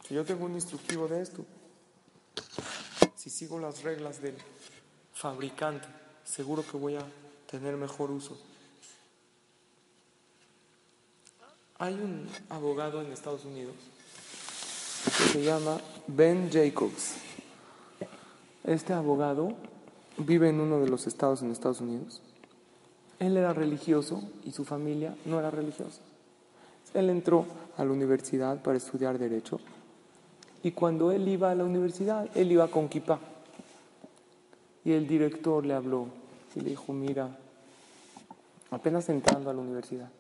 Si yo tengo un instructivo de esto, si sigo las reglas del fabricante, seguro que voy a tener mejor uso. Hay un abogado en Estados Unidos que se llama Ben Jacobs. Este abogado vive en uno de los estados en Estados Unidos. Él era religioso y su familia no era religiosa. Él entró a la universidad para estudiar derecho y cuando él iba a la universidad, él iba con kippah. Y el director le habló y le dijo, mira, apenas entrando a la universidad,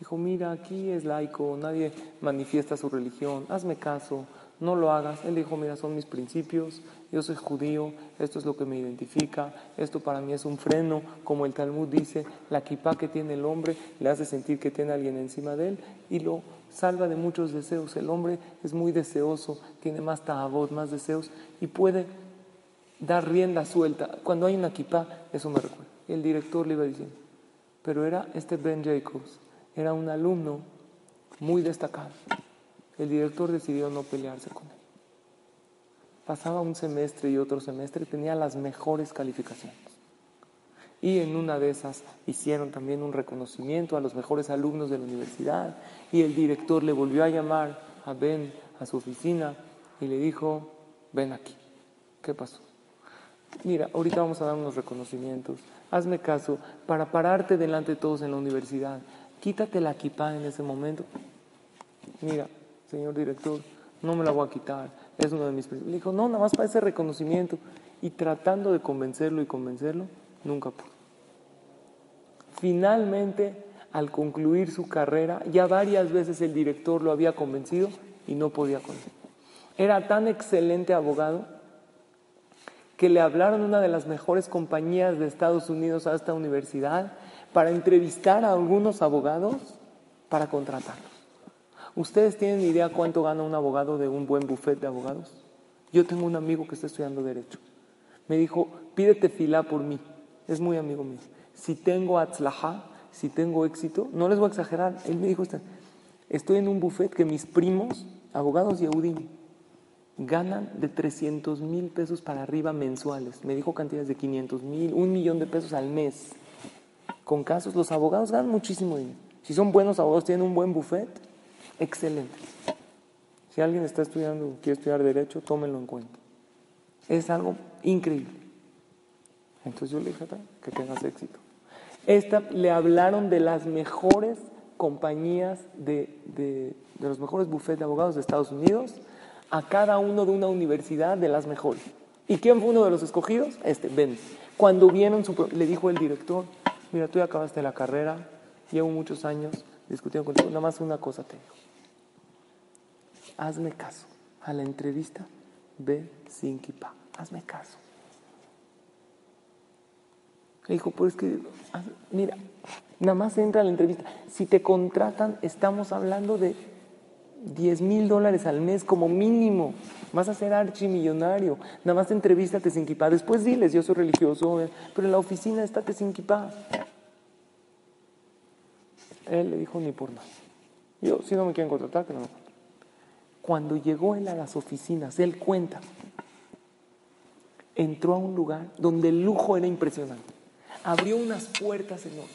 Dijo, mira, aquí es laico, nadie manifiesta su religión, hazme caso, no lo hagas. Él dijo, mira, son mis principios, yo soy judío, esto es lo que me identifica, esto para mí es un freno, como el Talmud dice, la kippah que tiene el hombre le hace sentir que tiene alguien encima de él y lo salva de muchos deseos. El hombre es muy deseoso, tiene más ta'abot, más deseos y puede dar rienda suelta. Cuando hay una kippah, eso me recuerda. El director le iba diciendo, pero era este Ben Jacobs era un alumno muy destacado. El director decidió no pelearse con él. Pasaba un semestre y otro semestre, tenía las mejores calificaciones. Y en una de esas hicieron también un reconocimiento a los mejores alumnos de la universidad. Y el director le volvió a llamar a Ben a su oficina y le dijo, ven aquí. ¿Qué pasó? Mira, ahorita vamos a dar unos reconocimientos. Hazme caso para pararte delante de todos en la universidad quítate la equipa en ese momento. Mira, señor director, no me la voy a quitar, es uno de mis principios. Le dijo, no, nada más para ese reconocimiento. Y tratando de convencerlo y convencerlo, Nunca pudo. Finalmente, al concluir su carrera, ya varias veces el director lo había convencido y no podía con Era tan excelente abogado que le hablaron una de las mejores compañías de Estados Unidos a esta universidad para entrevistar a algunos abogados para contratarlos. ¿Ustedes tienen idea cuánto gana un abogado de un buen buffet de abogados? Yo tengo un amigo que está estudiando Derecho. Me dijo, pídete fila por mí. Es muy amigo mío. Si tengo atzlaha, si tengo éxito, no les voy a exagerar. Él me dijo, estoy en un buffet que mis primos, abogados y Yehudim, ganan de 300 mil pesos para arriba mensuales. Me dijo cantidades de 500 mil, un millón de pesos al mes. Con casos, los abogados ganan muchísimo dinero. Si son buenos abogados, tienen un buen buffet, excelente. Si alguien está estudiando, quiere estudiar Derecho, tómenlo en cuenta. Es algo increíble. Entonces yo le dije, que tengas éxito. Esta, le hablaron de las mejores compañías, de, de, los mejores bufetes de abogados de Estados Unidos, a cada uno de una universidad de las mejores. ¿Y quién fue uno de los escogidos? Este, Ben. Cuando vieron, su, le dijo el director, mira, tú ya acabaste la carrera, llevo muchos años discutiendo contigo, nada más una cosa te digo hazme caso. A la entrevista, ve sin hazme caso. Le dijo, pues que, mira, nada más entra a la entrevista. Si te contratan, estamos hablando de 10 mil dólares al mes como mínimo. Vas a ser archimillonario. Nada más entrevístate sin kipa. Después diles, yo soy religioso, eh, pero en la oficina estate sin kipa. Él le dijo, ni por nada. Yo, si no me quieren contratar, que no cuando llegó él a las oficinas, él cuenta, entró a un lugar donde el lujo era impresionante. Abrió unas puertas enormes.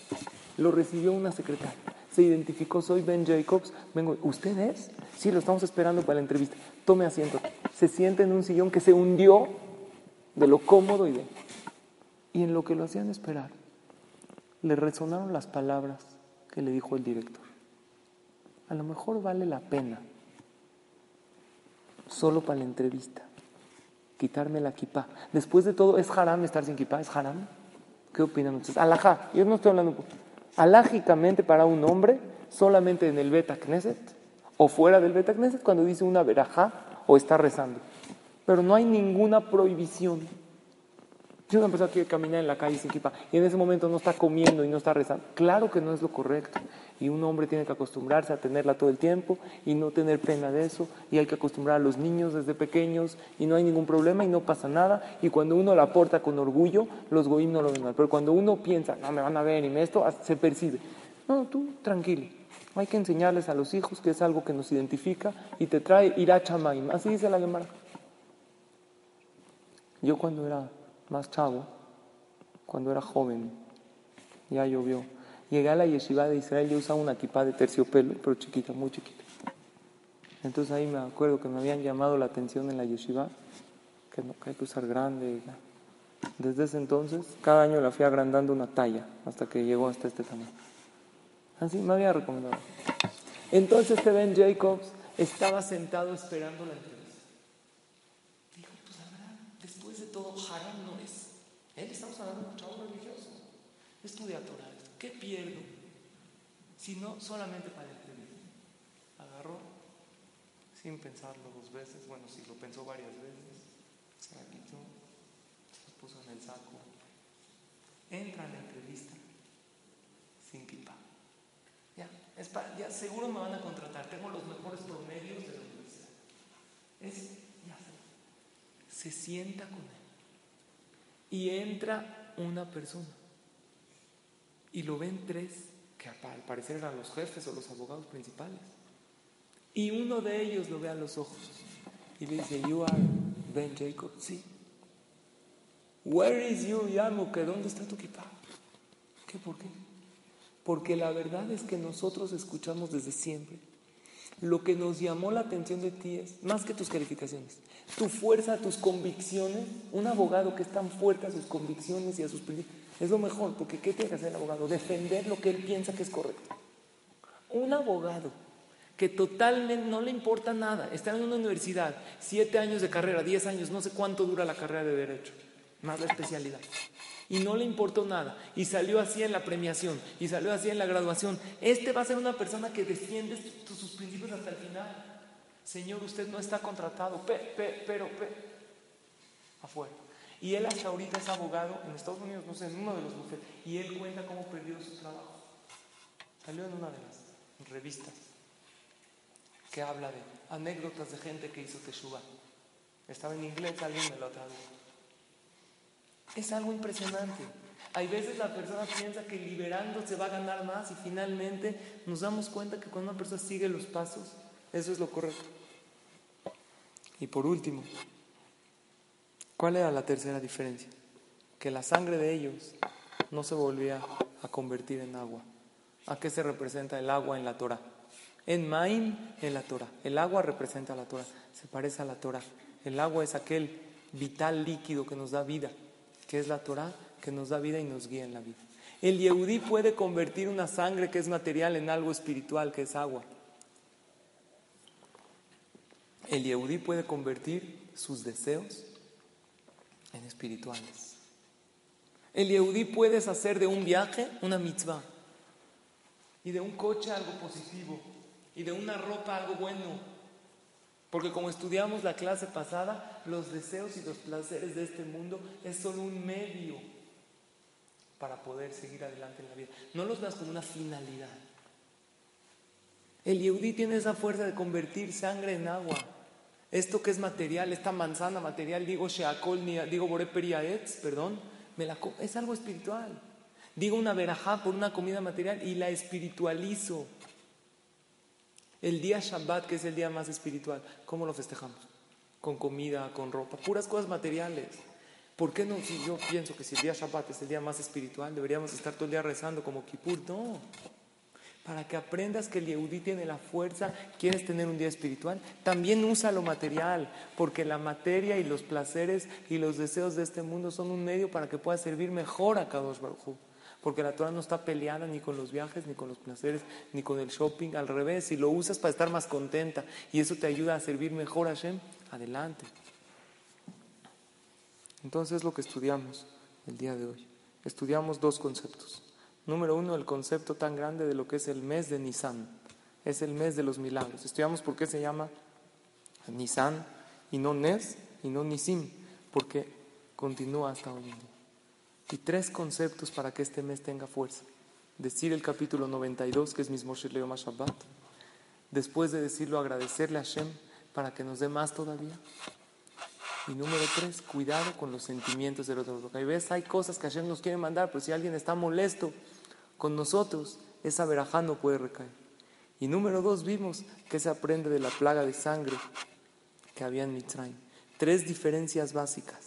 Lo recibió una secretaria. Se identificó, soy Ben Jacobs. Vengo, ¿usted es? Sí, lo estamos esperando para la entrevista. Tome asiento. Se sienta en un sillón que se hundió de lo cómodo y de... Y en lo que lo hacían esperar, le resonaron las palabras que le dijo el director. A lo mejor vale la pena solo para la entrevista. Quitarme la kippah. Después de todo, ¿es haram estar sin kippah? ¿Es haram? ¿Qué opinan ustedes? Alajá, yo no estoy hablando. Alágicamente para un hombre, solamente en el Beta Knesset o fuera del Beta Knesset cuando dice una verajá o está rezando. Pero no hay ninguna prohibición si una persona quiere caminar en la calle sin kippah y en ese momento no está comiendo y no está rezando, claro que no es lo correcto. Y un hombre tiene que acostumbrarse a tenerla todo el tiempo y no tener pena de eso. Y hay que acostumbrar a los niños desde pequeños y no hay ningún problema y no pasa nada. Y cuando uno la porta con orgullo, los goim no lo ven mal. Pero cuando uno piensa, no me van a ver y esto, se percibe. No, tú tranquilo. Hay que enseñarles a los hijos que es algo que nos identifica y te trae irá chamaim. Así dice la Gemara. Yo cuando era más chavo, cuando era joven, ya llovió. Llegué a la yeshiva de Israel, yo usaba una equipa de terciopelo, pero chiquita, muy chiquita. Entonces ahí me acuerdo que me habían llamado la atención en la yeshiva, que, no, hay que usar grande. Desde ese entonces, cada año la fui agrandando una talla, hasta que llegó hasta este tamaño. Así me había recomendado. Entonces este Ben Jacobs estaba sentado esperando la entrevista. Dijo, pues la verdad, después de todo, haram no es. Él estamos hablando de un chavo religioso. Estudia Torah, ¿qué pierdo? Si no, solamente para el entrevista. Agarró sin pensarlo dos veces, bueno, si lo pensó varias veces, se la quitó, se puso en el saco. Entra a la entrevista sin kipa. Ya, es para, ya seguro me van a contratar, tengo los mejores promedios de la universidad. Es, ya se sienta con él y entra una persona. Y lo ven tres, que al parecer eran los jefes o los abogados principales. Y uno de ellos lo ve a los ojos y le dice, You are Ben Jacob. Sí. Where is you, que ¿Dónde está tu equipa? ¿Qué? ¿Por qué? Porque la verdad es que nosotros escuchamos desde siempre. Lo que nos llamó la atención de ti es, más que tus calificaciones, tu fuerza, tus convicciones, un abogado que es tan fuerte a sus convicciones y a sus principios, es lo mejor, porque ¿qué tiene que hacer el abogado? Defender lo que él piensa que es correcto. Un abogado que totalmente no le importa nada, está en una universidad, siete años de carrera, diez años, no sé cuánto dura la carrera de derecho, más la especialidad. Y no le importó nada. Y salió así en la premiación. Y salió así en la graduación. Este va a ser una persona que defiende sus principios hasta el final. Señor, usted no está contratado. pero, pero, afuera. Y él hasta ahorita es abogado en Estados Unidos, no sé, en uno de los bufetes. Y él cuenta cómo perdió su trabajo. Salió en una de las revistas que habla de anécdotas de gente que hizo teshuva. Estaba en inglés, alguien me lo tradujo. Es algo impresionante. Hay veces la persona piensa que liberando se va a ganar más y finalmente nos damos cuenta que cuando una persona sigue los pasos, eso es lo correcto. Y por último, ¿cuál era la tercera diferencia? Que la sangre de ellos no se volvía a convertir en agua. ¿A qué se representa el agua en la Torah? En Maim, en la Torah. El agua representa a la Torah, se parece a la Torah. El agua es aquel vital líquido que nos da vida que es la Torah, que nos da vida y nos guía en la vida. El Yehudí puede convertir una sangre que es material en algo espiritual, que es agua. El Yehudí puede convertir sus deseos en espirituales. El Yehudí puede hacer de un viaje una mitzvah y de un coche algo positivo y de una ropa algo bueno porque como estudiamos la clase pasada, los deseos y los placeres de este mundo es solo un medio para poder seguir adelante en la vida. No los veas como una finalidad. El Yehudi tiene esa fuerza de convertir sangre en agua. Esto que es material, esta manzana material, digo Sheakol, digo Boreperiaetz, perdón, me la, es algo espiritual. Digo una verajá por una comida material y la espiritualizo. El día Shabbat, que es el día más espiritual, ¿cómo lo festejamos? Con comida, con ropa, puras cosas materiales. ¿Por qué no? Si yo pienso que si el día Shabbat es el día más espiritual, deberíamos estar todo el día rezando como Kippur. No. Para que aprendas que el Yehudí tiene la fuerza, quieres tener un día espiritual, también usa lo material, porque la materia y los placeres y los deseos de este mundo son un medio para que puedas servir mejor a Kadosh Baruj porque la Torah no está peleada ni con los viajes, ni con los placeres, ni con el shopping. Al revés, si lo usas para estar más contenta y eso te ayuda a servir mejor a Hashem, adelante. Entonces es lo que estudiamos el día de hoy. Estudiamos dos conceptos. Número uno, el concepto tan grande de lo que es el mes de Nisan. Es el mes de los milagros. Estudiamos por qué se llama Nisan y no Nes y no Nisim, porque continúa hasta hoy en día. Y tres conceptos para que este mes tenga fuerza. Decir el capítulo 92, que es mismo Shirleo Shabbat. Después de decirlo, agradecerle a Hashem para que nos dé más todavía. Y número tres, cuidado con los sentimientos del otro. Porque hay veces hay cosas que Hashem nos quiere mandar, pero si alguien está molesto con nosotros, esa verajá no puede recaer. Y número dos, vimos que se aprende de la plaga de sangre que había en Mitzrayim. Tres diferencias básicas.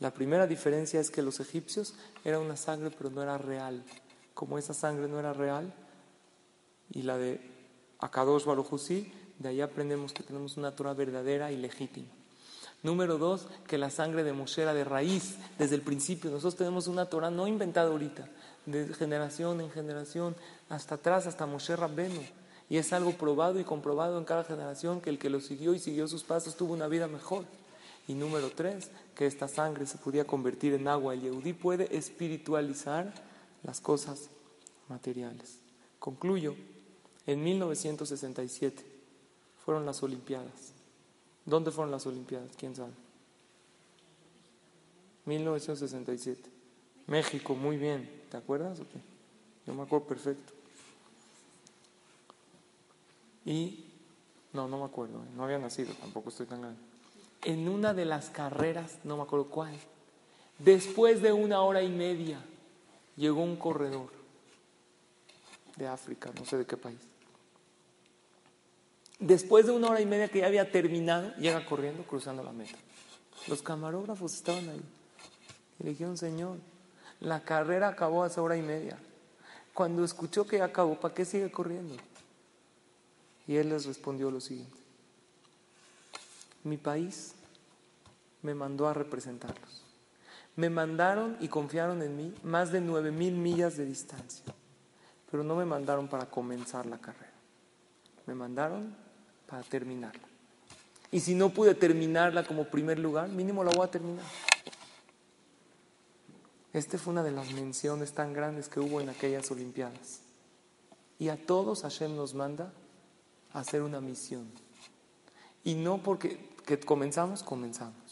La primera diferencia es que los egipcios era una sangre pero no era real. Como esa sangre no era real y la de Akadosh Baruj de ahí aprendemos que tenemos una Torah verdadera y legítima. Número dos, que la sangre de Moshe era de raíz desde el principio. Nosotros tenemos una Torah no inventada ahorita, de generación en generación, hasta atrás, hasta Moshe Rabbenu. Y es algo probado y comprobado en cada generación que el que lo siguió y siguió sus pasos tuvo una vida mejor. Y número tres, que esta sangre se podía convertir en agua. El Yehudí puede espiritualizar las cosas materiales. Concluyo, en 1967 fueron las Olimpiadas. ¿Dónde fueron las Olimpiadas? ¿Quién sabe? 1967. México, muy bien. ¿Te acuerdas o qué? Yo me acuerdo perfecto. Y no, no me acuerdo. ¿eh? No había nacido, tampoco estoy tan grande en una de las carreras, no me acuerdo cuál, después de una hora y media, llegó un corredor de África, no sé de qué país. Después de una hora y media que ya había terminado, llega corriendo, cruzando la meta. Los camarógrafos estaban ahí. Y le dijeron, Señor, la carrera acabó hace hora y media. Cuando escuchó que ya acabó, ¿para qué sigue corriendo? Y él les respondió lo siguiente mi país me mandó a representarlos. Me mandaron y confiaron en mí más de nueve mil millas de distancia, pero no me mandaron para comenzar la carrera, me mandaron para terminarla. Y si no pude terminarla como primer lugar, mínimo la voy a terminar. Esta fue una de las menciones tan grandes que hubo en aquellas Olimpiadas. Y a todos Hashem nos manda a hacer una misión. Y no porque que comenzamos, comenzamos.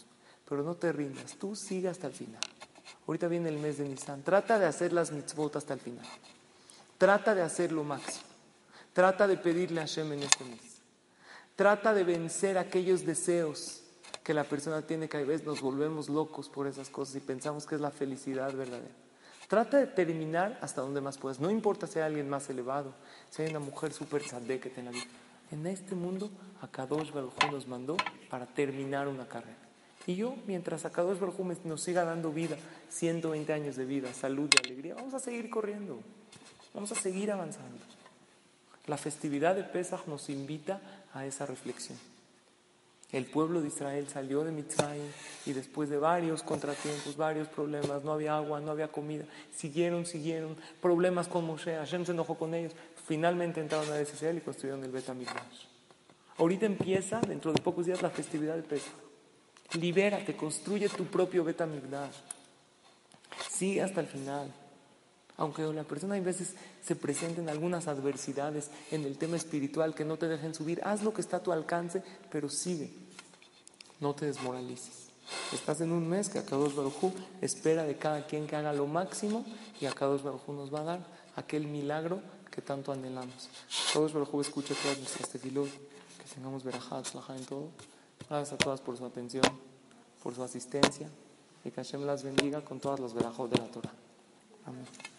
Pero no te rindas, tú sigue hasta el final. Ahorita viene el mes de Nisan. Trata de hacer las mitzvot hasta el final. Trata de hacer lo máximo. Trata de pedirle a Hashem en este mes. Trata de vencer aquellos deseos que la persona tiene que a veces nos volvemos locos por esas cosas y pensamos que es la felicidad verdadera. Trata de terminar hasta donde más puedas. No importa si hay alguien más elevado, si hay una mujer súper sadé que la vida. En este mundo, Akadosh Baruj nos mandó para terminar una carrera. Y yo, mientras Akadosh Baruj nos siga dando vida, 120 años de vida, salud y alegría, vamos a seguir corriendo. Vamos a seguir avanzando. La festividad de Pesach nos invita a esa reflexión. El pueblo de Israel salió de Mitzrayim y después de varios contratiempos, varios problemas, no había agua, no había comida, siguieron, siguieron, problemas con Moshe, Hashem se enojó con ellos, finalmente entraron a Israel y construyeron el Bet Ahorita empieza, dentro de pocos días, la festividad de Pesach. Libérate, construye tu propio Bet Sigue hasta el final. Aunque la persona a veces se presenten algunas adversidades en el tema espiritual que no te dejen subir, haz lo que está a tu alcance, pero sigue. No te desmoralices. Estás en un mes que Akados Barujú espera de cada quien que haga lo máximo y Akados Barujú nos va a dar aquel milagro que tanto anhelamos. Akados Barujú escucha todas nuestras que tengamos verajat, en todo. Gracias a todas por su atención, por su asistencia y que Hashem las bendiga con todas las verajot de la Torah. Amén.